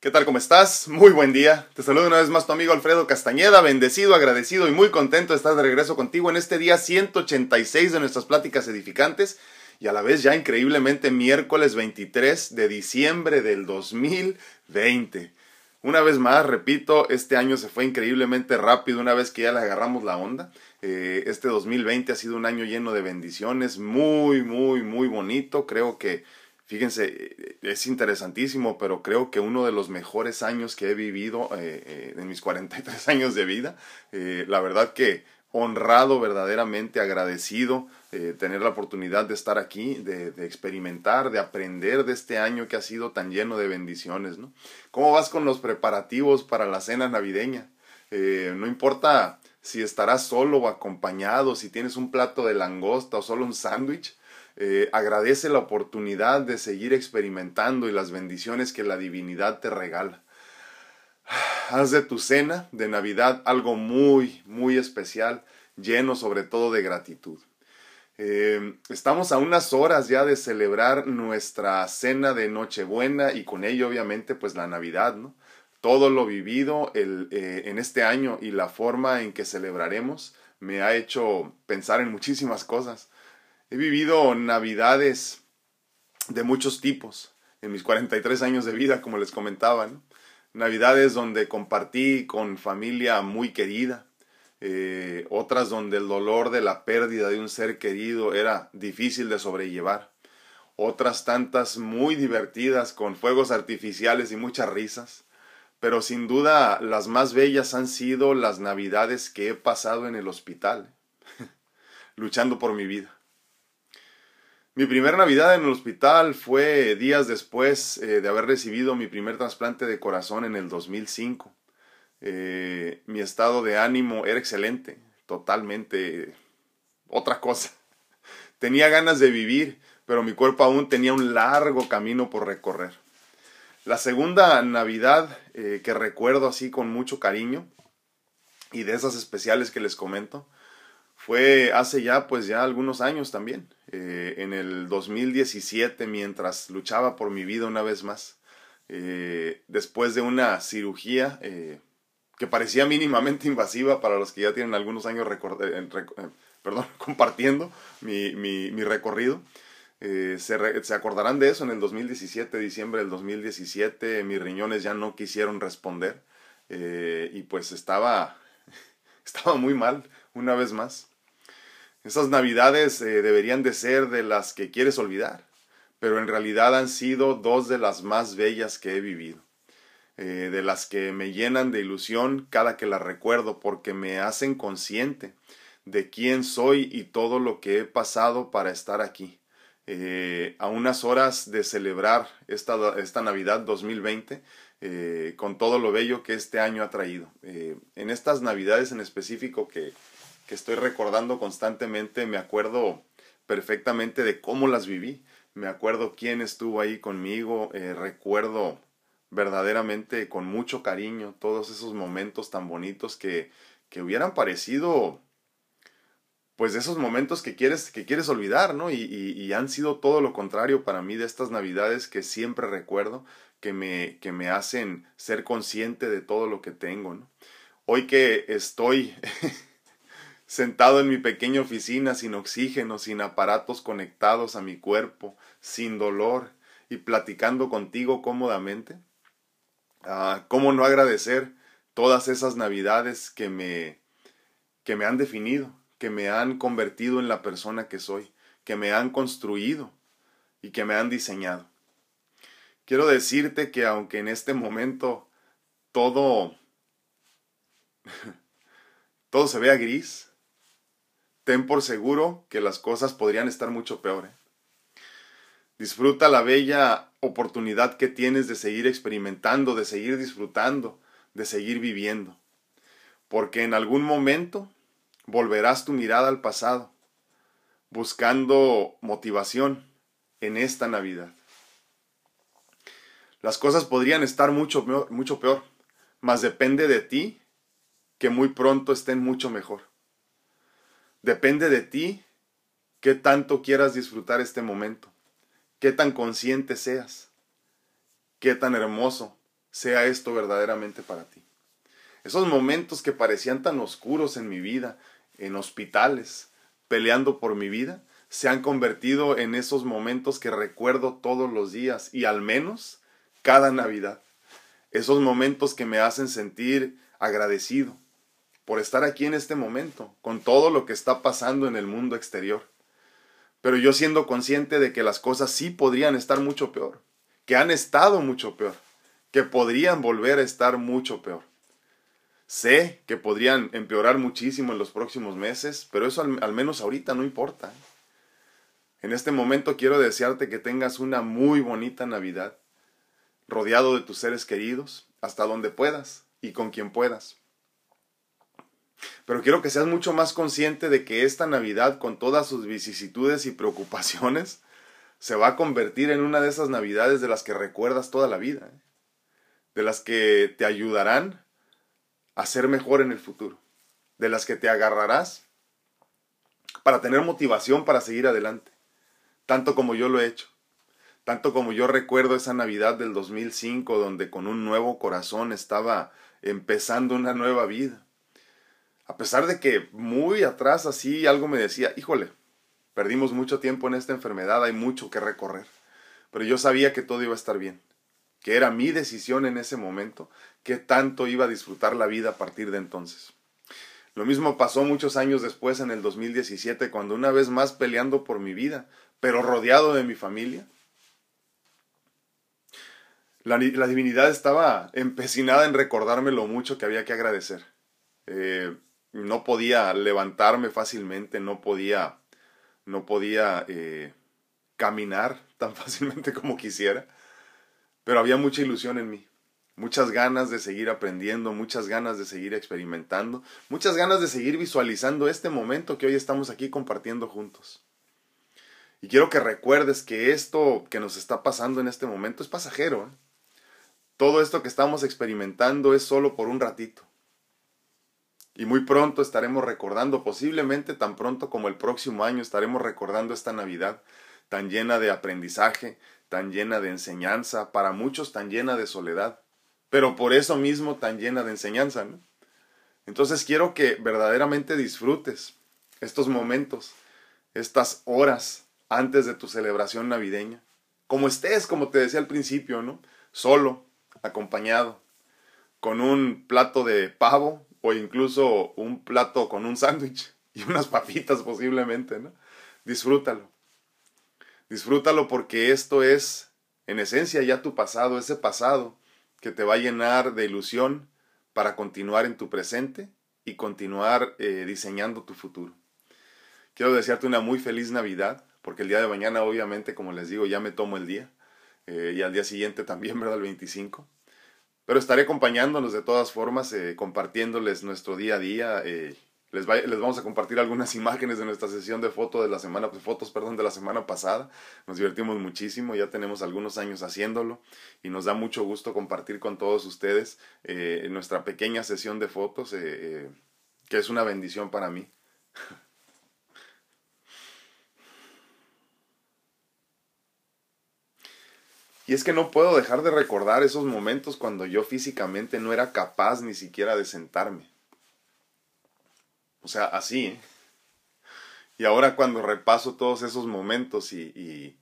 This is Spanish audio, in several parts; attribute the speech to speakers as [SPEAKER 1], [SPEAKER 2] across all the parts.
[SPEAKER 1] ¿Qué tal? ¿Cómo estás? Muy buen día. Te saludo una vez más tu amigo Alfredo Castañeda, bendecido, agradecido y muy contento de estar de regreso contigo en este día 186 de nuestras pláticas edificantes y a la vez ya increíblemente miércoles 23 de diciembre del 2020. Una vez más, repito, este año se fue increíblemente rápido una vez que ya le agarramos la onda. Eh, este 2020 ha sido un año lleno de bendiciones, muy, muy, muy bonito. Creo que Fíjense, es interesantísimo, pero creo que uno de los mejores años que he vivido eh, eh, en mis 43 años de vida, eh, la verdad que honrado, verdaderamente agradecido tener la oportunidad de estar aquí, de, de, experimentar, de aprender de este año que ha sido tan lleno de bendiciones. ¿no? ¿Cómo vas con los preparativos para la cena navideña? no importa si estarás solo o acompañado, si tienes un plato de langosta o solo un sándwich, eh, agradece la oportunidad de seguir experimentando y las bendiciones que la divinidad te regala. Haz de tu cena de Navidad algo muy, muy especial, lleno sobre todo de gratitud. Eh, estamos a unas horas ya de celebrar nuestra cena de Nochebuena y con ello obviamente pues la Navidad, ¿no? Todo lo vivido eh, en este año y la forma en que celebraremos me ha hecho pensar en muchísimas cosas. He vivido navidades de muchos tipos en mis 43 años de vida, como les comentaba. Navidades donde compartí con familia muy querida, eh, otras donde el dolor de la pérdida de un ser querido era difícil de sobrellevar, otras tantas muy divertidas con fuegos artificiales y muchas risas, pero sin duda las más bellas han sido las navidades que he pasado en el hospital, luchando por mi vida. Mi primera Navidad en el hospital fue días después eh, de haber recibido mi primer trasplante de corazón en el 2005. Eh, mi estado de ánimo era excelente, totalmente otra cosa. Tenía ganas de vivir, pero mi cuerpo aún tenía un largo camino por recorrer. La segunda Navidad eh, que recuerdo así con mucho cariño y de esas especiales que les comento fue hace ya pues ya algunos años también. Eh, en el 2017 mientras luchaba por mi vida una vez más. Eh, después de una cirugía eh, que parecía mínimamente invasiva para los que ya tienen algunos años perdón, compartiendo mi, mi, mi recorrido. Se, se, acordarán de eso en el 2017, diciembre del 2017, mis riñones ya no quisieron responder y pues estaba, estaba muy mal una vez más. Esas navidades eh, deberían de ser de las que quieres olvidar, pero en realidad han sido dos de las más bellas que he vivido, eh, de las que me llenan de ilusión cada que las recuerdo porque me hacen consciente de quién soy y todo lo que he pasado para estar aquí. Eh, a unas horas de celebrar esta, esta Navidad 2020 con todo lo bello que este año ha traído. en estas Navidades en específico que, que estoy recordando constantemente, me acuerdo perfectamente de cómo las viví, me acuerdo quién estuvo ahí conmigo, eh, recuerdo verdaderamente con mucho cariño todos esos momentos tan bonitos que, que hubieran parecido pues esos momentos que quieres, que quieres olvidar, ¿no? Y, han sido todo lo contrario para mí de estas navidades que siempre recuerdo, que me, que me hacen ser consciente de todo lo que tengo, ¿no? Hoy que estoy sentado en mi pequeña oficina sin oxígeno, sin aparatos conectados a mi cuerpo, sin dolor y platicando contigo cómodamente? Ah, ¿Cómo no agradecer todas esas navidades que me, que me han definido, que me han convertido en la persona que soy, que me han construido y que me han diseñado? Quiero decirte que aunque en este momento todo todo se vea gris, ten por seguro que las cosas podrían estar mucho peor. ¿eh? Disfruta la bella oportunidad que tienes de seguir experimentando, de seguir disfrutando, de seguir viviendo. Porque en algún momento volverás tu mirada al pasado, buscando motivación en esta Navidad. Las cosas podrían estar mucho, mucho peor, mas depende de ti que muy pronto estén mucho mejor. Depende de ti qué tanto quieras disfrutar este momento, qué tan consciente seas, qué tan hermoso sea esto verdaderamente para ti. Esos momentos que parecían tan oscuros en mi vida, en hospitales, peleando por mi vida, se han convertido en esos momentos que recuerdo todos los días y al menos cada Navidad. Esos momentos que me hacen sentir agradecido por estar aquí en este momento, con todo lo que está pasando en el mundo exterior. Pero yo siendo consciente de que las cosas sí podrían estar mucho peor, que han estado mucho peor, que podrían volver a estar mucho peor. Sé que podrían empeorar muchísimo en los próximos meses, pero eso al, menos ahorita no importa. En este momento quiero desearte que tengas una muy bonita Navidad, rodeado de tus seres queridos, hasta donde puedas y con quien puedas. Pero quiero que seas mucho más consciente de que esta Navidad, con todas sus vicisitudes y preocupaciones, se va a convertir en una de esas Navidades de las que recuerdas toda la vida, ¿eh? de las que te ayudarán a ser mejor en el futuro, de las que te agarrarás para tener motivación para seguir adelante tanto como yo lo he hecho, tanto como yo recuerdo esa Navidad del 2005 donde con un nuevo corazón estaba empezando una nueva vida. A pesar de que muy atrás así algo me decía, híjole, perdimos mucho tiempo en esta enfermedad, hay mucho que recorrer, pero yo sabía que todo iba a estar bien, que era mi decisión en ese momento, que tanto iba a disfrutar la vida a partir de entonces. Lo mismo pasó muchos años después, en el 2017, cuando una vez más peleando por mi vida, pero rodeado de mi familia. La, divinidad estaba empecinada en recordarme lo mucho que había que agradecer. Eh, no podía levantarme fácilmente, no podía, no podía eh, caminar tan fácilmente como quisiera, pero había mucha ilusión en mí, muchas ganas de seguir aprendiendo, muchas ganas de seguir experimentando, muchas ganas de seguir visualizando este momento que hoy estamos aquí compartiendo juntos. Y quiero que recuerdes que esto que nos está pasando en este momento es pasajero. ¿eh? Todo esto que estamos experimentando es solo por un ratito. Y muy pronto estaremos recordando, posiblemente tan pronto como el próximo año, estaremos recordando esta Navidad tan llena de aprendizaje, tan llena de enseñanza, para muchos tan llena de soledad, pero por eso mismo tan llena de enseñanza. Entonces quiero que verdaderamente disfrutes estos momentos, estas horas antes de tu celebración navideña. Como estés, como te decía al principio, ¿no? Solo, acompañado, con un plato de pavo o incluso un plato con un sándwich y unas papitas posiblemente, ¿no? Disfrútalo. Disfrútalo porque esto es, en esencia, ya tu pasado, ese pasado que te va a llenar de ilusión para continuar en tu presente y continuar eh, diseñando tu futuro. Quiero desearte una muy feliz Navidad porque el día de mañana obviamente, como les digo, ya me tomo el día eh, y al día siguiente también, ¿verdad? El 25. Pero estaré acompañándonos de todas formas, eh, compartiéndoles nuestro día a día. Eh, les, vamos a compartir algunas imágenes de nuestra sesión de fotos de la semana, fotos, perdón, de la semana pasada. Nos divertimos muchísimo, ya tenemos algunos años haciéndolo y nos da mucho gusto compartir con todos ustedes nuestra pequeña sesión de fotos, que es una bendición para mí. Y es que no puedo dejar de recordar esos momentos cuando yo físicamente no era capaz ni siquiera de sentarme. O sea, así. ¿eh? Y ahora cuando repaso todos esos momentos y, y,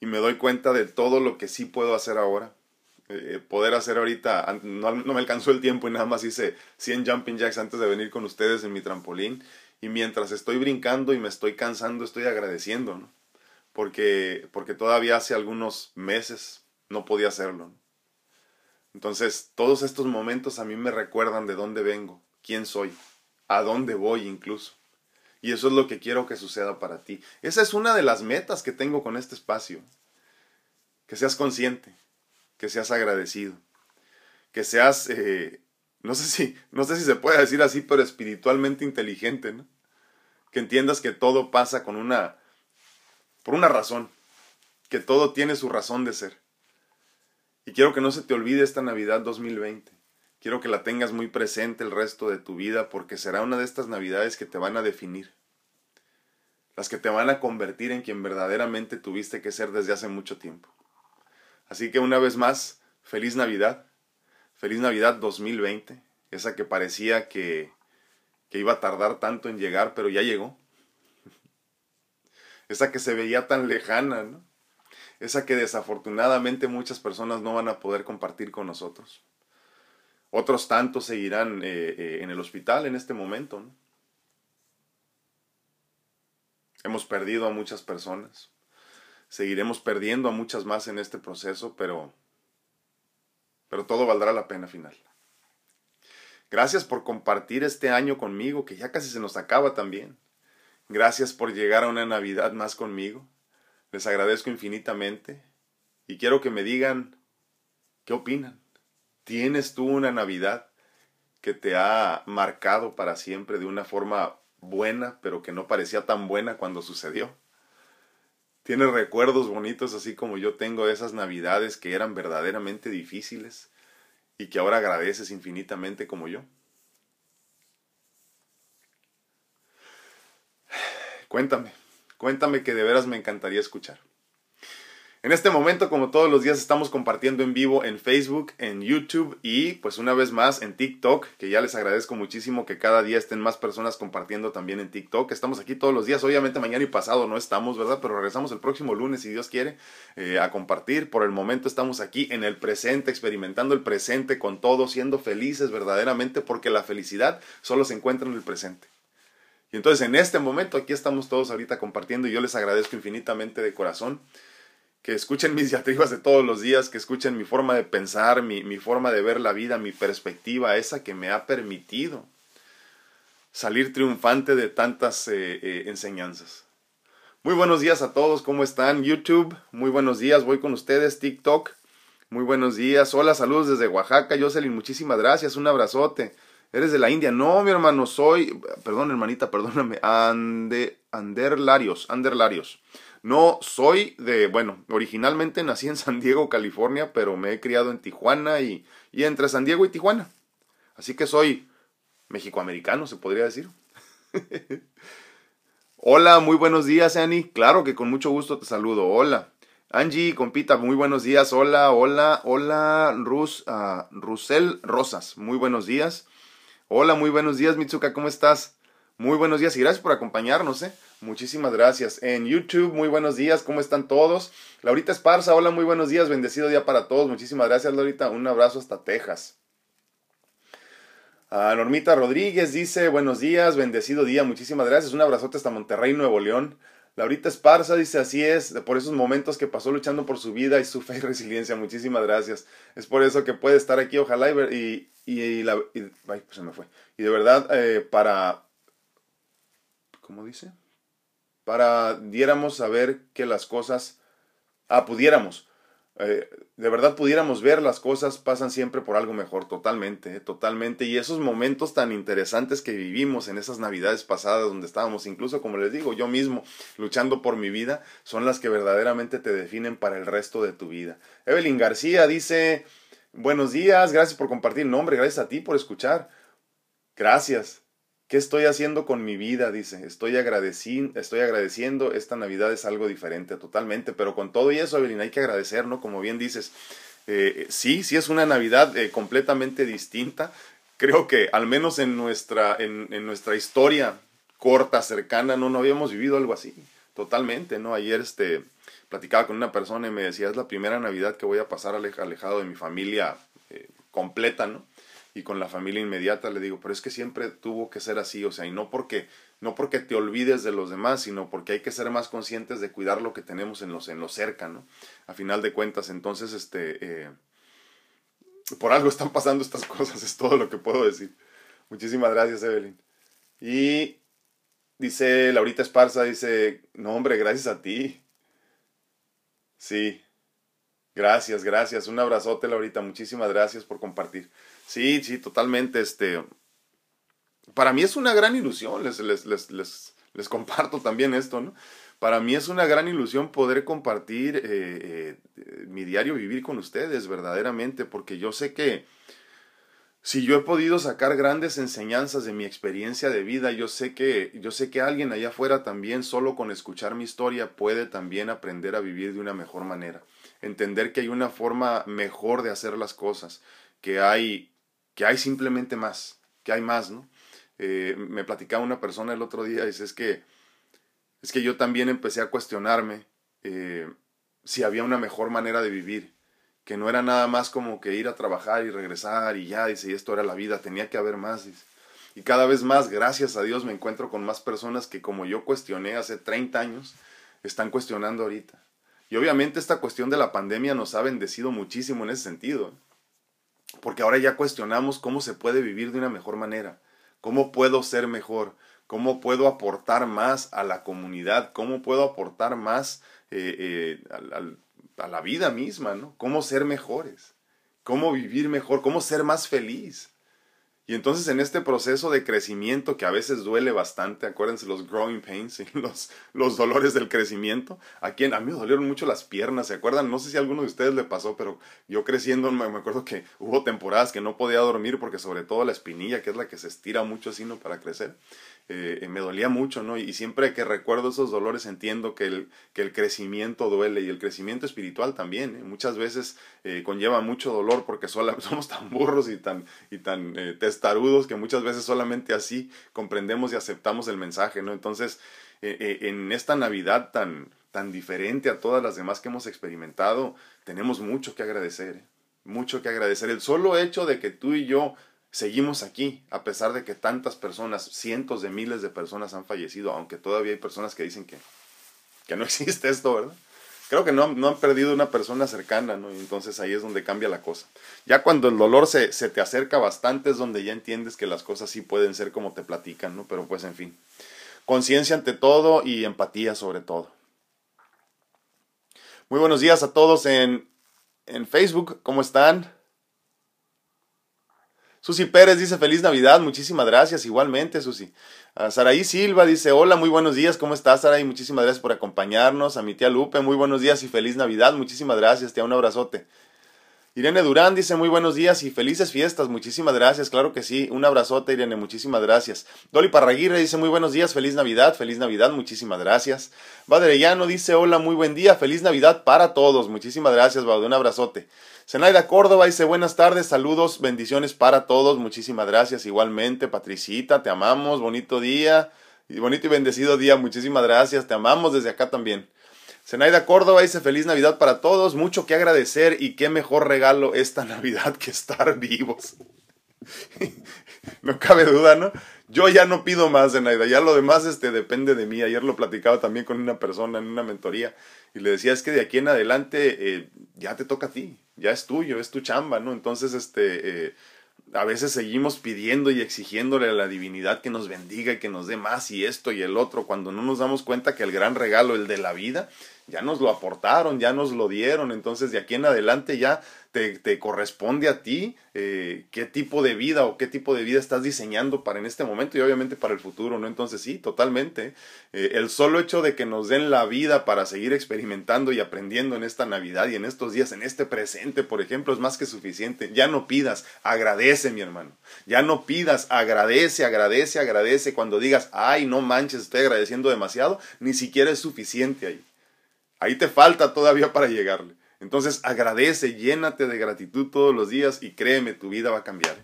[SPEAKER 1] y, me doy cuenta de todo lo que sí puedo hacer ahora. Eh, poder hacer ahorita, no, no me alcanzó el tiempo y nada más hice 100 jumping jacks antes de venir con ustedes en mi trampolín. Y mientras estoy brincando y me estoy cansando, estoy agradeciendo, ¿no? Porque, porque todavía hace algunos meses no podía hacerlo. Entonces, todos estos momentos a mí me recuerdan de dónde vengo, quién soy, a dónde voy incluso. Y eso es lo que quiero que suceda para ti. Esa es una de las metas que tengo con este espacio. Que seas consciente, que seas agradecido, que seas, eh, no sé si, no sé si se puede decir así, pero espiritualmente inteligente, ¿no? Que entiendas que todo pasa con una por una razón, que todo tiene su razón de ser. Y quiero que no se te olvide esta Navidad 2020. Quiero que la tengas muy presente el resto de tu vida porque será una de estas Navidades que te van a definir. Las que te van a convertir en quien verdaderamente tuviste que ser desde hace mucho tiempo. Así que una vez más, feliz Navidad, feliz Navidad 2020, esa que parecía que, que iba a tardar tanto en llegar, pero ya llegó. Esa que se veía tan lejana. Esa que desafortunadamente muchas personas no van a poder compartir con nosotros. Otros tantos seguirán eh, eh, en el hospital en este momento. Hemos perdido a muchas personas. Seguiremos perdiendo a muchas más en este proceso, pero, pero todo valdrá la pena final. Gracias por compartir este año conmigo, que ya casi se nos acaba también. Gracias por llegar a una Navidad más conmigo. Les agradezco infinitamente y quiero que me digan qué opinan. ¿Tienes tú una Navidad que te ha marcado para siempre de una forma buena, pero que no parecía tan buena cuando sucedió. Tienes recuerdos bonitos así como yo tengo de esas navidades que eran verdaderamente difíciles y que ahora agradeces infinitamente como yo. Cuéntame, cuéntame que de veras me encantaría escuchar. En este momento, como todos los días, estamos compartiendo en vivo en Facebook, en YouTube y pues una vez más en TikTok, que ya les agradezco muchísimo que cada día estén más personas compartiendo también en TikTok. Estamos aquí todos los días, obviamente mañana y pasado no estamos, ¿verdad? Pero regresamos el próximo lunes, si Dios quiere, eh, a compartir. Por el momento estamos aquí en el presente, experimentando el presente con todo, siendo felices verdaderamente, porque la felicidad solo se encuentra en el presente. Y entonces en este momento aquí estamos todos ahorita compartiendo y yo les agradezco infinitamente de corazón que escuchen mis diatribas de todos los días, que escuchen mi forma de pensar, mi, mi forma de ver la vida, mi perspectiva, esa que me ha permitido salir triunfante de tantas eh, eh, enseñanzas. Muy buenos días a todos, ¿cómo están? YouTube, muy buenos días, voy con ustedes, TikTok, muy buenos días, hola, saludos desde Oaxaca, Jocelyn, muchísimas gracias, un abrazote. Eres de la India, no, mi hermano, soy, perdón, hermanita, perdóname, Ande, Anderlarios, Anderlarios. No soy de, bueno, originalmente nací en San Diego, California, pero me he criado en Tijuana y, y entre San Diego y Tijuana. Así que soy mexicoamericano, se podría decir. Hola, muy buenos días, Annie. Claro que con mucho gusto te saludo. Hola. Angie, compita, muy buenos días. Hola, hola, hola, Rus, uh, Rusel Rosas, muy buenos días. Hola, muy buenos días, Mitsuka, ¿cómo estás? Muy buenos días y gracias por acompañarnos, ¿eh? Muchísimas gracias. En YouTube, muy buenos días, ¿cómo están todos? Laurita Esparza, hola, muy buenos días, bendecido día para todos. Muchísimas gracias, Laurita. Un abrazo hasta Texas. Ah, Normita Rodríguez dice, buenos días, bendecido día, muchísimas gracias. Un abrazote hasta Monterrey, Nuevo León. Laurita Esparza dice, así es, por esos momentos que pasó luchando por su vida y su fe y resiliencia. Muchísimas gracias. Es por eso que puede estar aquí, ojalá, y, y, y, ay, pues se me fue. Y de verdad, eh, para, ¿cómo dice? para diéramos saber que las cosas, ah, pudiéramos, eh, de verdad pudiéramos ver las cosas pasan siempre por algo mejor, totalmente, eh, totalmente. Y esos momentos tan interesantes que vivimos en esas navidades pasadas donde estábamos, incluso como les digo, yo mismo luchando por mi vida, son las que verdaderamente te definen para el resto de tu vida. Evelyn García dice, buenos días, gracias por compartir el nombre, gracias a ti por escuchar. Gracias. ¿Qué estoy haciendo con mi vida? Dice, estoy, agradeciendo, estoy agradeciendo, esta Navidad es algo diferente totalmente, pero con todo y eso, Evelyn, hay que agradecer, ¿no? Como bien dices, eh, sí, sí es una Navidad eh, completamente distinta. Creo que al menos en nuestra, en, en, nuestra historia corta, cercana, no, no habíamos vivido algo así, totalmente, ¿no? Ayer este, platicaba con una persona y me decía, es la primera Navidad que voy a pasar alejado de mi familia eh, completa, ¿no? Y con la familia inmediata le digo, pero es que siempre tuvo que ser así, o sea, y no porque no porque te olvides de los demás, sino porque hay que ser más conscientes de cuidar lo que tenemos en los en lo cerca, ¿no? A final de cuentas, entonces este eh, por algo están pasando estas cosas, es todo lo que puedo decir. Muchísimas gracias, Evelyn. Y dice Laurita Esparza, dice, no hombre, gracias a ti. Sí, gracias, gracias. Un abrazote, Laurita. Muchísimas gracias por compartir. Sí, sí, totalmente. Este, para mí es una gran ilusión, les, les, les, les, les comparto también esto, ¿no? Para mí es una gran ilusión poder compartir eh, eh, mi diario vivir con ustedes, verdaderamente, porque yo sé que si yo he podido sacar grandes enseñanzas de mi experiencia de vida, yo sé que yo sé que alguien allá afuera también solo con escuchar mi historia puede también aprender a vivir de una mejor manera. entender que hay una forma mejor de hacer las cosas, que hay, que hay simplemente más, que hay más, ¿no? Eh, me platicaba una persona el otro día, dice, es que, es que yo también empecé a cuestionarme eh, si había una mejor manera de vivir, que no era nada más como que ir a trabajar y regresar y ya, dice, y esto era la vida, tenía que haber más, dice. Y cada vez más, gracias a Dios, me encuentro con más personas que como yo cuestioné hace 30 años, están cuestionando ahorita. Y obviamente esta cuestión de la pandemia nos ha bendecido muchísimo en ese sentido, porque ahora ya cuestionamos cómo se puede vivir de una mejor manera, cómo puedo ser mejor, cómo puedo aportar más a la comunidad, cómo puedo aportar más eh, eh, a la vida misma, ¿no? Cómo ser mejores, cómo vivir mejor, cómo ser más feliz. Y entonces en este proceso de crecimiento que a veces duele bastante, acuérdense los growing pains, los, los dolores del crecimiento, a quien a mí me dolieron mucho las piernas, ¿se acuerdan? No sé si a alguno de ustedes le pasó, pero yo creciendo me, acuerdo que hubo temporadas que no podía dormir porque sobre todo la espinilla, que es la que se estira mucho así. Para crecer. Eh, me dolía mucho, ¿no? Y siempre que recuerdo esos dolores entiendo que el, que el crecimiento duele y el crecimiento espiritual también. ¿eh? Muchas veces eh, conlleva mucho dolor porque somos tan burros y tan, y tan testarudos que muchas veces solamente así comprendemos y aceptamos el mensaje, ¿no? Entonces, en esta Navidad tan, tan diferente a todas las demás que hemos experimentado, tenemos mucho que agradecer, mucho que agradecer. El solo hecho de que tú y yo seguimos aquí, a pesar de que tantas personas, cientos de miles de personas han fallecido, aunque todavía hay personas que dicen que, que no existe esto, ¿verdad? Creo que no, no han perdido una persona cercana, ¿no? Y entonces ahí es donde cambia la cosa. Ya cuando el dolor se, se te acerca bastante es donde ya entiendes que las cosas sí pueden ser como te platican, ¿no? Pero pues en fin. Conciencia ante todo y empatía sobre todo. Muy buenos días a todos en, en Facebook. ¿Cómo están? Susi Pérez dice feliz Navidad, muchísimas gracias, igualmente Susi. Uh, Saraí Silva dice hola, muy buenos días, ¿cómo estás Saraí? Muchísimas gracias por acompañarnos. A mi tía Lupe, muy buenos días y feliz Navidad, muchísimas gracias, tía, un abrazote. Irene Durán dice muy buenos días y felices fiestas, muchísimas gracias, claro que sí, un abrazote Irene, muchísimas gracias. Dolly Parraguirre dice muy buenos días, feliz Navidad, feliz Navidad, muchísimas gracias. Badrellano dice hola, muy buen día, feliz Navidad para todos, muchísimas gracias, Baude, un abrazote. Zenaida Córdoba dice buenas tardes, saludos, bendiciones para todos, muchísimas gracias igualmente. Patricita, te amamos, bonito día, y bonito y bendecido día, muchísimas gracias, te amamos desde acá también. Zenaida Córdoba dice feliz Navidad para todos, mucho que agradecer y qué mejor regalo esta Navidad que estar vivos. no cabe duda, ¿no? Yo ya no pido más, Zenaida, ya lo demás este, depende de mí. Ayer lo platicaba también con una persona en una mentoría y le decía, es que de aquí en adelante eh, ya te toca a ti, ya es tuyo, es tu chamba, ¿no? Entonces, este, eh, a veces seguimos pidiendo y exigiéndole a la divinidad que nos bendiga y que nos dé más y esto y el otro, cuando no nos damos cuenta que el gran regalo, el de la vida, ya nos lo aportaron, ya nos lo dieron, entonces de aquí en adelante ya te, te corresponde a ti eh, qué tipo de vida o qué tipo de vida estás diseñando para en este momento y obviamente para el futuro, ¿no? Entonces sí, totalmente. Eh, el solo hecho de que nos den la vida para seguir experimentando y aprendiendo en esta Navidad y en estos días, en este presente, por ejemplo, es más que suficiente. Ya no pidas, agradece, mi hermano. Ya no pidas, agradece, agradece, agradece. Cuando digas, ay, no manches, estoy agradeciendo demasiado, ni siquiera es suficiente ahí. Ahí te falta todavía para llegarle. Entonces agradece, llénate de gratitud todos los días y créeme, tu vida va a cambiar.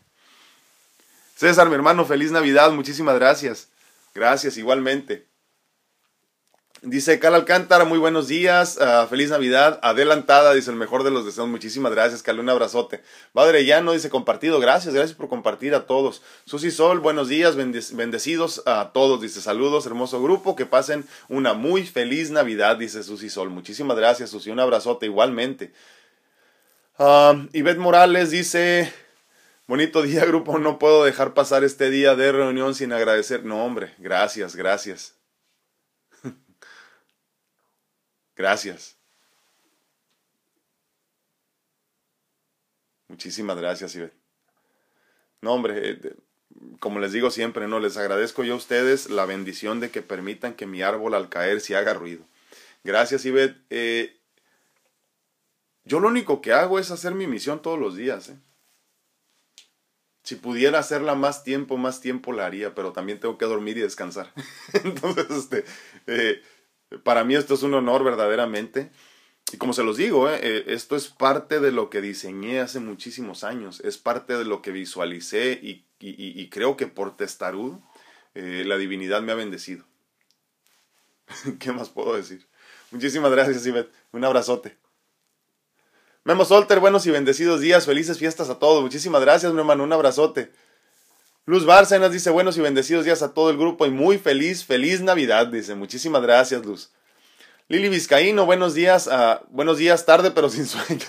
[SPEAKER 1] César, mi hermano, feliz Navidad, muchísimas gracias. Gracias, igualmente. Dice Cal Alcántara, muy buenos días, uh, feliz Navidad, adelantada, dice el mejor de los deseos, muchísimas gracias, Cal, un abrazote. Padre Llano dice compartido, gracias, gracias por compartir a todos. Susi Sol, buenos días, bendecidos a todos, dice saludos, hermoso grupo, que pasen una muy feliz Navidad, dice Susi Sol, muchísimas gracias, Susi, un abrazote igualmente. Uh, Ivette Morales dice, bonito día, grupo, no puedo dejar pasar este día de reunión sin agradecer. No, hombre, gracias, gracias. Gracias. Muchísimas gracias, Ivette. No, hombre, eh, como les digo siempre, no les agradezco yo a ustedes la bendición de que permitan que mi árbol al caer se haga ruido. Gracias, Ivette. Eh, yo lo único que hago es hacer mi misión todos los días. ¿eh? Si pudiera hacerla más tiempo, más tiempo la haría, pero también tengo que dormir y descansar. Entonces, este, para mí esto es un honor verdaderamente. y como se los digo, eh, eh, esto es parte de lo que diseñé hace muchísimos años, es parte de lo que visualicé y, creo que por testarud eh, la divinidad me ha bendecido. ¿Qué más puedo decir? Muchísimas gracias, Ivette. Un abrazote. Memo Solter, buenos y bendecidos días, felices fiestas a todos. Muchísimas gracias, mi hermano, un abrazote. Luz Bárcenas dice buenos y bendecidos días a todo el grupo y muy feliz, feliz Navidad, dice. Muchísimas gracias, Luz. Lili Vizcaíno, buenos días, uh, buenos días, tarde pero sin sueño.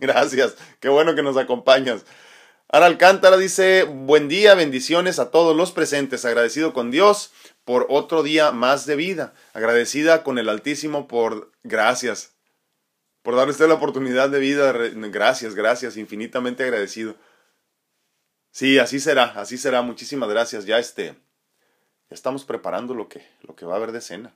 [SPEAKER 1] Gracias, qué bueno que nos acompañas. Ana Alcántara dice, buen día, bendiciones a todos los presentes, agradecido con Dios por otro día más de vida, agradecida con el Altísimo por gracias, por darle usted la oportunidad de vida, gracias, gracias, infinitamente agradecido. Sí, así será, así será, muchísimas gracias, ya este, ya estamos preparando lo que, lo que va a haber de cena.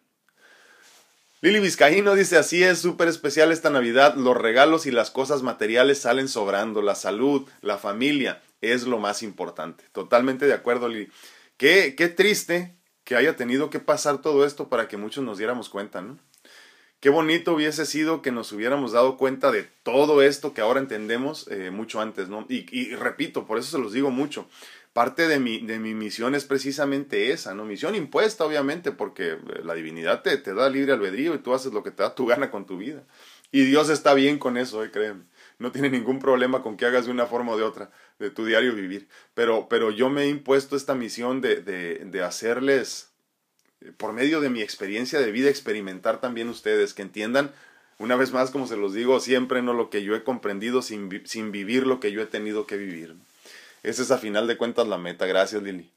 [SPEAKER 1] Lili Vizcaíno dice, así es, súper especial esta Navidad, los regalos y las cosas materiales salen sobrando, la salud, la familia es lo más importante. Totalmente de acuerdo, Lili. Qué, qué triste que haya tenido que pasar todo esto para que muchos nos diéramos cuenta, ¿no? Qué bonito hubiese sido que nos hubiéramos dado cuenta de todo esto que ahora entendemos eh, mucho antes, ¿no? Y, y repito, por eso se los digo mucho parte de mi, de mi misión es precisamente esa, ¿no? Misión impuesta, obviamente, porque eh, la divinidad te, te da libre albedrío y tú haces lo que te da tu gana con tu vida. Y Dios está bien con eso, eh, créeme. No tiene ningún problema con que hagas de una forma o de otra de tu diario vivir. Pero, pero yo me he impuesto esta misión de, de, de hacerles, por medio de mi experiencia de vida, experimentar también ustedes, que entiendan una vez más, como se los digo siempre, no lo que yo he comprendido sin, sin vivir lo que yo he tenido que vivir. Esa es a final de cuentas la meta. Gracias, Lili.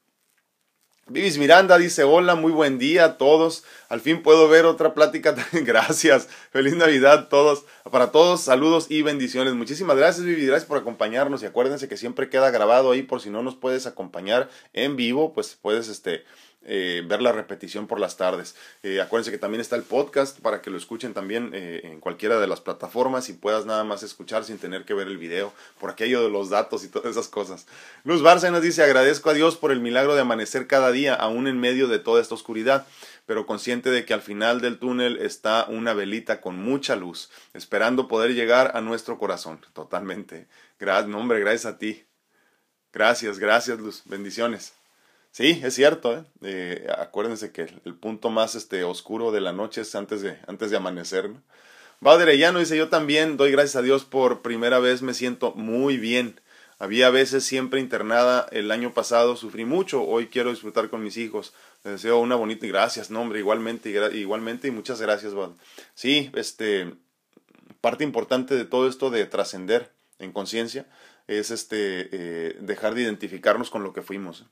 [SPEAKER 1] Vivis Miranda dice, hola, muy buen día a todos. Al fin puedo ver otra plática. gracias. Feliz Navidad todos. Para todos, saludos y bendiciones. Muchísimas gracias, Vivi. Gracias por acompañarnos. Y acuérdense que siempre queda grabado ahí por si no nos puedes acompañar en vivo, pues puedes este, eh, ver la repetición por las tardes. Eh, acuérdense que también está el podcast para que lo escuchen también eh, en cualquiera de las plataformas y puedas nada más escuchar sin tener que ver el video por aquello de los datos y todas esas cosas. Luz Bárcenas dice agradezco a Dios por el milagro de amanecer cada día aún en medio de toda esta oscuridad pero consciente de que al final del túnel está una velita con mucha luz, esperando poder llegar a nuestro corazón. Totalmente. Gracias, no, hombre, gracias a ti. Gracias, gracias, Luz. Bendiciones. Sí, es cierto. ¿eh? Eh, acuérdense que el, punto más este, oscuro de la noche es antes de, antes de amanecer. ¿no? Dice, yo también doy gracias a Dios por primera vez, me siento muy bien. Había veces siempre internada el año pasado, sufrí mucho, hoy quiero disfrutar con mis hijos. Les deseo una bonita gracias, no hombre, igualmente, igualmente y muchas gracias, Bad. Sí, este, parte importante de todo esto de trascender en conciencia es este, eh, dejar de identificarnos con lo que fuimos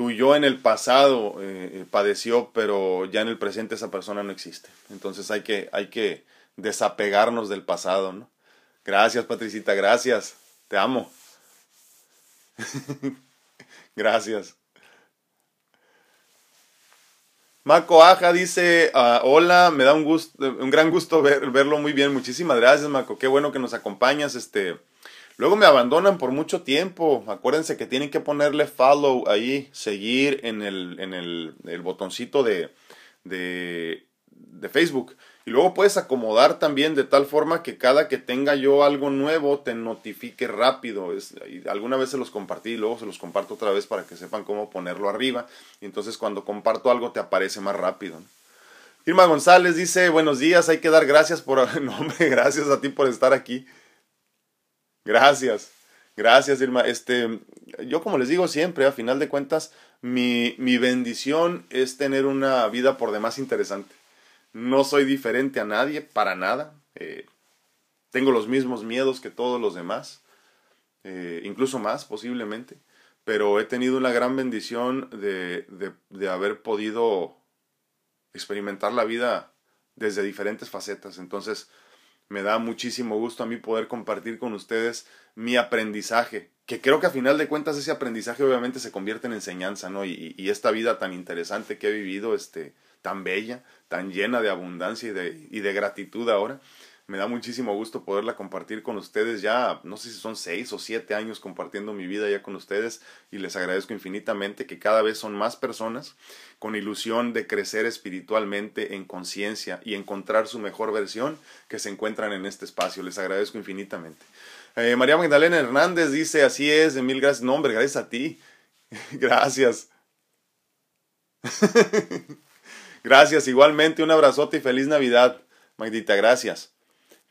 [SPEAKER 1] tu yo en el pasado eh, eh, padeció, pero ya en el presente esa persona no existe. Entonces hay que, hay que desapegarnos del pasado, ¿no? Gracias, Patricita, gracias. Te amo. gracias. Maco Aja dice, ah, hola, me da un, gusto, un gran gusto verlo muy bien. Muchísimas gracias, Maco. Qué bueno que nos acompañas. Este, Luego me abandonan por mucho tiempo. Acuérdense que tienen que ponerle follow ahí, seguir en el, en el, el botoncito de, de, de, Facebook. Y luego puedes acomodar también de tal forma que cada que tenga yo algo nuevo te notifique rápido. Es, alguna vez se los compartí y luego se los comparto otra vez para que sepan cómo ponerlo arriba. Y entonces cuando comparto algo te aparece más rápido. Irma González dice, buenos días, hay que dar gracias por... No, hombre, gracias a ti por estar aquí. Gracias, gracias Irma. Este, yo como les digo siempre, a final de cuentas, mi, mi bendición es tener una vida por demás interesante. No soy diferente a nadie, para nada. Eh, tengo los mismos miedos que todos los demás, eh, incluso más posiblemente, pero he tenido una gran bendición de, de, de haber podido experimentar la vida desde diferentes facetas. Entonces, me da muchísimo gusto a mí poder compartir con ustedes mi aprendizaje, que creo que a final de cuentas ese aprendizaje obviamente se convierte en enseñanza, ¿no? Y, y esta vida tan interesante que he vivido, este, tan bella, tan llena de abundancia y de, y de gratitud ahora, Me da muchísimo gusto poderla compartir con ustedes ya, no sé si son seis o siete años compartiendo mi vida ya con ustedes y les agradezco infinitamente que cada vez son más personas con ilusión de crecer espiritualmente en conciencia y encontrar su mejor versión que se encuentran en este espacio. Les agradezco infinitamente. Eh, María Magdalena Hernández dice, así es, mil gracias. No, hombre, gracias a ti. gracias. gracias, igualmente un abrazote y feliz Navidad, Magdita, gracias.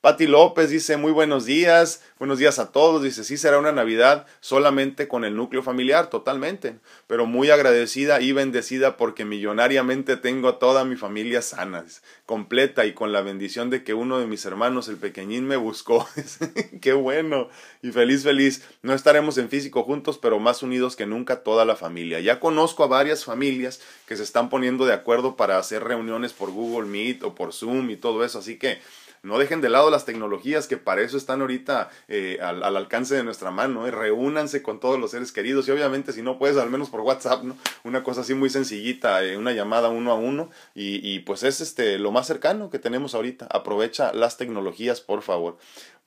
[SPEAKER 1] Pati López dice muy buenos días, buenos días a todos, dice sí será una Navidad solamente con el núcleo familiar, totalmente, pero muy agradecida y bendecida porque millonariamente tengo a toda mi familia sana, completa y con la bendición de que uno de mis hermanos, el pequeñín, me buscó. Qué bueno y feliz, feliz. No estaremos en físico juntos, pero más unidos que nunca toda la familia. Ya conozco a varias familias que se están poniendo de acuerdo para hacer reuniones por Google Meet o por Zoom y todo eso, así que no dejen de lado las tecnologías que para eso están ahorita eh, al, alcance de nuestra mano. Eh. Reúnanse con todos los seres queridos y obviamente si no puedes, al menos por WhatsApp, ¿no? Una cosa así muy sencillita, eh, una llamada uno a uno y, y pues es este lo más cercano que tenemos ahorita. Aprovecha las tecnologías, por favor.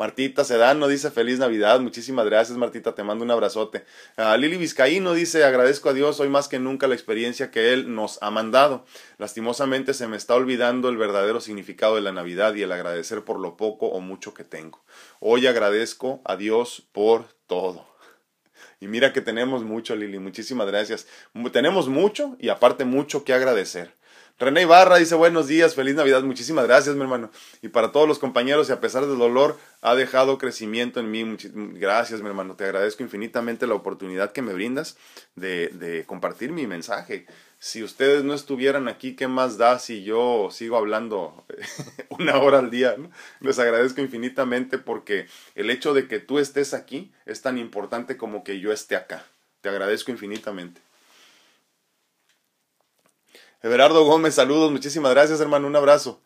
[SPEAKER 1] Martita Sedano dice feliz Navidad. Muchísimas gracias, Martita. Te mando un abrazote. Uh, Lili Vizcaíno dice agradezco a Dios hoy más que nunca la experiencia que Él nos ha mandado. Lastimosamente se me está olvidando el verdadero significado de la Navidad y el agradecer por lo poco o mucho que tengo. Hoy agradezco a Dios por todo. Y mira que tenemos mucho, Lili. Muchísimas gracias. Tenemos mucho y aparte mucho que agradecer. René Ibarra dice buenos días, feliz Navidad, muchísimas gracias mi hermano. Y para todos los compañeros y a pesar del dolor, ha dejado crecimiento en mí. Gracias mi hermano, te agradezco infinitamente la oportunidad que me brindas de, de compartir mi mensaje. Si ustedes no estuvieran aquí, ¿qué más da si yo sigo hablando una hora al día? Les agradezco infinitamente porque el hecho de que tú estés aquí es tan importante como que yo esté acá. Te agradezco infinitamente. Everardo Gómez, saludos, muchísimas gracias, hermano, un abrazo.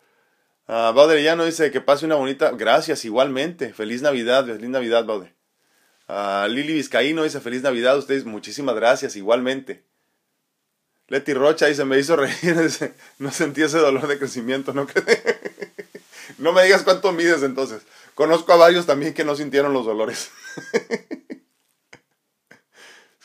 [SPEAKER 1] Uh, Bauder no dice que pase una bonita. Gracias, igualmente. Feliz Navidad, feliz Navidad, Bauder. Uh, Lili Vizcaíno dice feliz Navidad, ustedes, muchísimas gracias, igualmente. Leti Rocha dice, me hizo reír, no sentí ese dolor de crecimiento, ¿no? no me digas cuánto mides entonces. Conozco a varios también que no sintieron los dolores.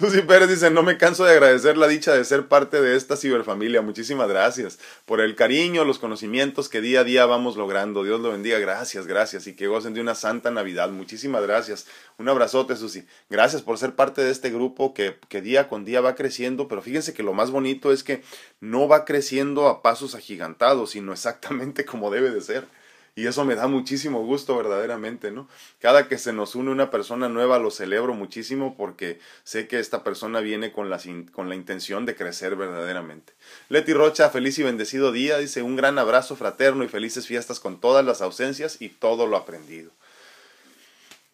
[SPEAKER 1] Susi Pérez dice, no me canso de agradecer la dicha de ser parte de esta ciberfamilia. Muchísimas gracias por el cariño, los conocimientos que día a día vamos logrando. Dios lo bendiga. Gracias, gracias. Y que gocen de una santa Navidad. Muchísimas gracias. Un abrazote, Susi. Gracias por ser parte de este grupo que, que día con día va creciendo. Pero fíjense que lo más bonito es que no va creciendo a pasos agigantados, sino exactamente como debe de ser. Y eso me da muchísimo gusto verdaderamente, ¿no? Cada que se nos une una persona nueva lo celebro muchísimo porque sé que esta persona viene con la, con la intención de crecer verdaderamente. Leti Rocha, feliz y bendecido día, dice un gran abrazo fraterno y felices fiestas con todas las ausencias y todo lo aprendido.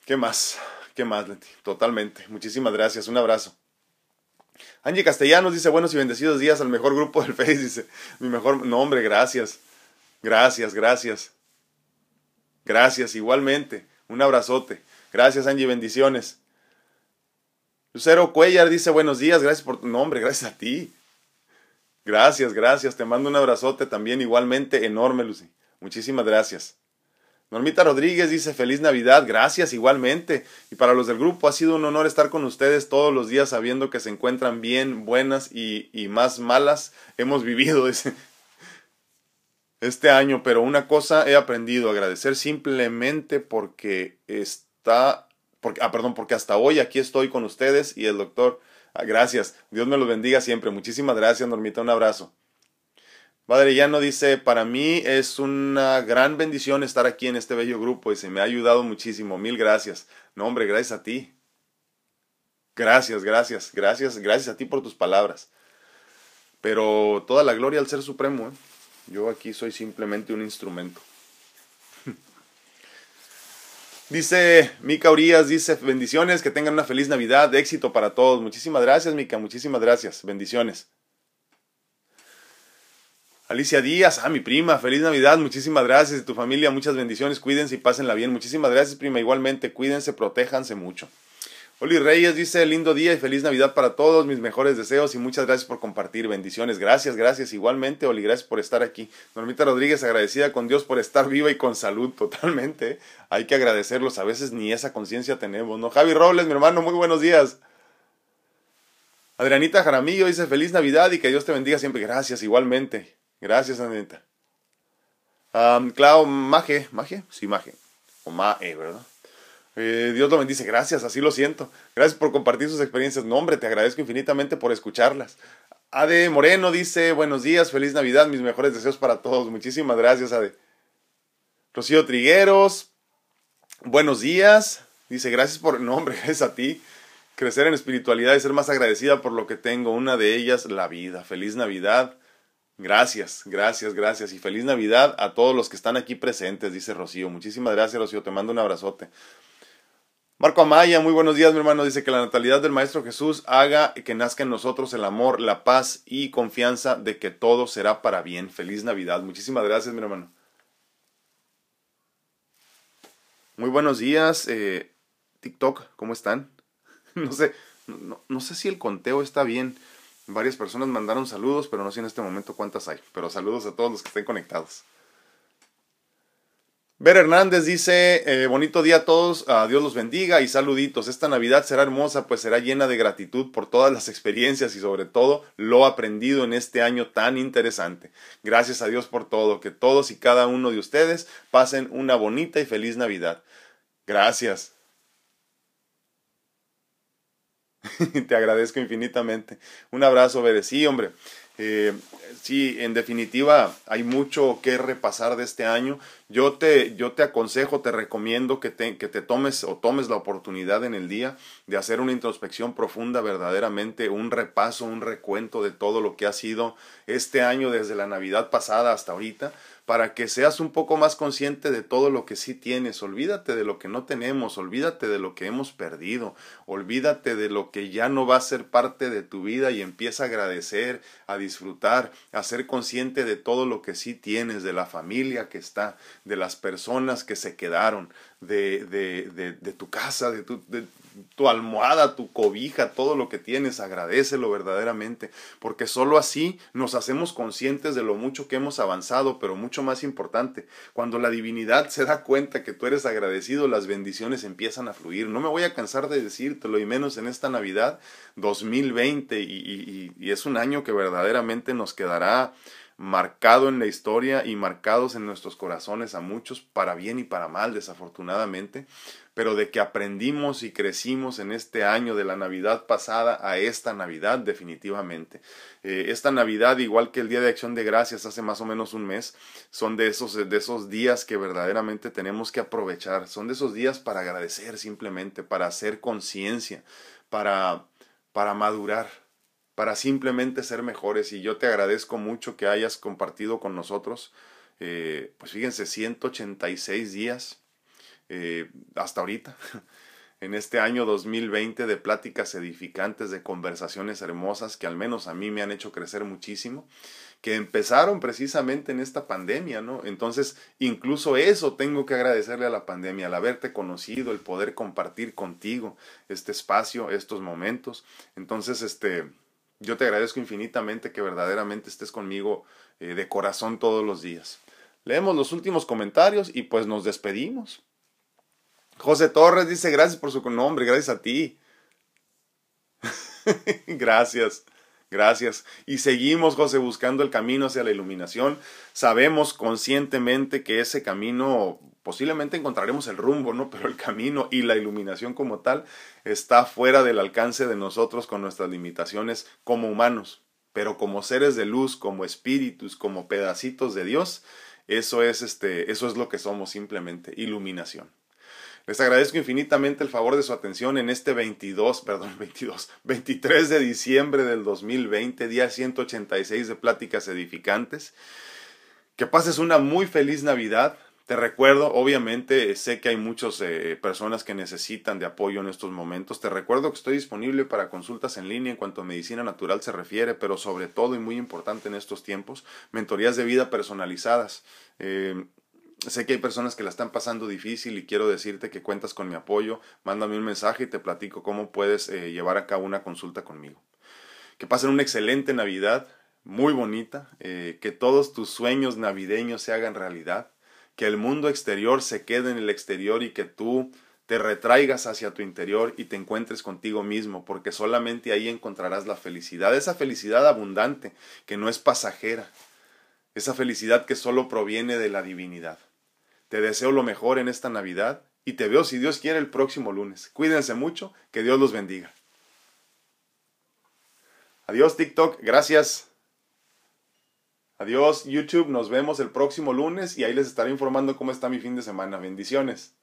[SPEAKER 1] ¿Qué más? ¿Qué más, Leti? Totalmente. Muchísimas gracias. Un abrazo. Angie Castellanos dice buenos y bendecidos días al mejor grupo del Face. Dice mi mejor nombre, gracias. Gracias, gracias. Gracias, igualmente. Un abrazote. Gracias, Angie, bendiciones. Lucero Cuellar dice buenos días, gracias por tu nombre, gracias a ti. Gracias, gracias. Te mando un abrazote también igualmente enorme, Lucy. Muchísimas gracias. Normita Rodríguez dice feliz Navidad, gracias igualmente. Y para los del grupo ha sido un honor estar con ustedes todos los días sabiendo que se encuentran bien, buenas y, y más malas. Hemos vivido, dice este año, pero una cosa he aprendido, agradecer simplemente porque está, ah, perdón, porque hasta hoy aquí estoy con ustedes y el doctor, ah, gracias, Dios me los bendiga siempre, muchísimas gracias, Normita, un abrazo. Padre Llano dice, para mí es una gran bendición estar aquí en este bello grupo y se me ha ayudado muchísimo, mil gracias. No, hombre, gracias a ti. Gracias, gracias, gracias, gracias a ti por tus palabras. Pero toda la gloria al Ser Supremo. ¿eh? Yo aquí soy simplemente un instrumento. Dice Mica Urias, dice bendiciones, que tengan una feliz Navidad, éxito para todos. Muchísimas gracias, Mica, muchísimas gracias. Bendiciones. Alicia Díaz, ah, mi prima, feliz Navidad, muchísimas gracias. Tu familia, muchas bendiciones, cuídense y pásenla bien. Muchísimas gracias, prima, igualmente, cuídense, protéjanse mucho. Oli Reyes dice, lindo día y feliz Navidad para todos, mis mejores deseos y muchas gracias por compartir, bendiciones. Gracias, gracias igualmente, Oli, gracias por estar aquí. Normita Rodríguez, agradecida con Dios por estar viva y con salud, totalmente. Hay que agradecerlos, a veces ni esa conciencia tenemos, ¿no? Javi Robles, mi hermano, muy buenos días. Adrianita Jaramillo dice, feliz Navidad y que Dios te bendiga siempre. Gracias, igualmente. Gracias, Adrianita. Um, Clau Maje, Maje, sí, Maje. O Mae, ¿verdad? Eh, Dios lo bendice, gracias, así lo siento. Gracias por compartir sus experiencias. No, hombre, te agradezco infinitamente por escucharlas. Ade Moreno dice, buenos días, feliz Navidad, mis mejores deseos para todos. Muchísimas gracias, Ade. Rocío Trigueros, buenos días. Dice, gracias por, no, hombre, gracias a ti. Crecer en espiritualidad y ser más agradecida por lo que tengo. Una de ellas, la vida. Feliz Navidad. Gracias, gracias, gracias. Y feliz Navidad a todos los que están aquí presentes, dice Rocío. Muchísimas gracias, Rocío. Te mando un abrazote. Marco Amaya, muy buenos días, mi hermano. Dice que la natalidad del Maestro Jesús haga que nazca en nosotros el amor, la paz y confianza de que todo será para bien. Feliz Navidad. Muchísimas gracias, mi hermano. Muy buenos días, eh, TikTok, ¿cómo están? no sé, no, no sé si el conteo está bien. Varias personas mandaron saludos, pero no sé en este momento cuántas hay. Pero saludos a todos los que estén conectados. Ver Hernández dice, eh, bonito día a todos, Dios los bendiga y saluditos. Esta Navidad será hermosa, pues será llena de gratitud por todas las experiencias y sobre todo lo aprendido en este año tan interesante. Gracias a Dios por todo, que todos y cada uno de ustedes pasen una bonita y feliz Navidad. Gracias. Te agradezco infinitamente. Un abrazo, Bere. Hombre. Eh, sí, en definitiva, hay mucho que repasar de este año. Yo te, yo te aconsejo, te recomiendo que te, que te tomes o tomes la oportunidad en el día de hacer una introspección profunda, verdaderamente, un repaso, un recuento de todo lo que ha sido este año desde la Navidad pasada hasta ahorita para que seas un poco más consciente de todo lo que sí tienes. Olvídate de lo que no tenemos, olvídate de lo que hemos perdido, olvídate de lo que ya no va a ser parte de tu vida y empieza a agradecer, a disfrutar, a ser consciente de todo lo que sí tienes, de la familia que está, de las personas que se quedaron, de, de, de, tu casa, de tu, de, tu almohada, tu cobija, todo lo que tienes, agradecelo verdaderamente, porque sólo así nos hacemos conscientes de lo mucho que hemos avanzado, pero más importante, cuando la divinidad se da cuenta que tú eres agradecido, las bendiciones empiezan a fluir. No me voy a cansar de decírtelo, y menos en esta Navidad 2020, y, y, y es un año que verdaderamente nos quedará marcado en la historia y marcados en nuestros corazones a muchos, para bien y para mal, desafortunadamente, pero de que aprendimos y crecimos en este año de la Navidad pasada a esta Navidad definitivamente. Eh, esta Navidad, igual que el Día de Acción de Gracias hace más o menos un mes, son de esos, de esos días que verdaderamente tenemos que aprovechar, son de esos días para agradecer simplemente, para hacer conciencia, para, para madurar para simplemente ser mejores. Y yo te agradezco mucho que hayas compartido con nosotros, eh, pues fíjense, 186 días eh, hasta ahorita, en este año 2020 de pláticas edificantes, de conversaciones hermosas que al menos a mí me han hecho crecer muchísimo, que empezaron precisamente en esta pandemia, ¿no? Entonces, incluso eso tengo que agradecerle a la pandemia, al haberte conocido, el poder compartir contigo este espacio, estos momentos. Entonces, este, yo te agradezco infinitamente que verdaderamente estés conmigo eh, de corazón todos los días. Leemos los últimos comentarios y pues nos despedimos. José Torres dice gracias por su nombre, gracias a ti. gracias. Gracias. Y seguimos, José, buscando el camino hacia la iluminación. Sabemos conscientemente que ese camino posiblemente encontraremos el rumbo, ¿no? Pero el camino y la iluminación como tal está fuera del alcance de nosotros con nuestras limitaciones como humanos. Pero como seres de luz, como espíritus, como pedacitos de Dios, eso es este, eso es lo que somos simplemente, iluminación. Les agradezco infinitamente el favor de su atención en este 22, perdón, 22, 23 de diciembre del 2020, día 186 de Pláticas Edificantes. Que pases una muy feliz Navidad. Te recuerdo, obviamente, sé que hay muchas eh, personas que necesitan de apoyo en estos momentos. Te recuerdo que estoy disponible para consultas en línea en cuanto a medicina natural se refiere, pero sobre todo y muy importante en estos tiempos, mentorías de vida personalizadas. Eh, Sé que hay personas que la están pasando difícil y quiero decirte que cuentas con mi apoyo. Mándame un mensaje y te platico cómo puedes eh, llevar a cabo una consulta conmigo. Que pasen una excelente Navidad, muy bonita, eh, que todos tus sueños navideños se hagan realidad, que el mundo exterior se quede en el exterior y que tú te retraigas hacia tu interior y te encuentres contigo mismo, porque solamente ahí encontrarás la felicidad, esa felicidad abundante, que no es pasajera, esa felicidad que solo proviene de la divinidad. Te deseo lo mejor en esta Navidad y te veo si Dios quiere el próximo lunes. Cuídense mucho, que Dios los bendiga. Adiós TikTok, gracias. Adiós YouTube, nos vemos el próximo lunes y ahí les estaré informando cómo está mi fin de semana. Bendiciones.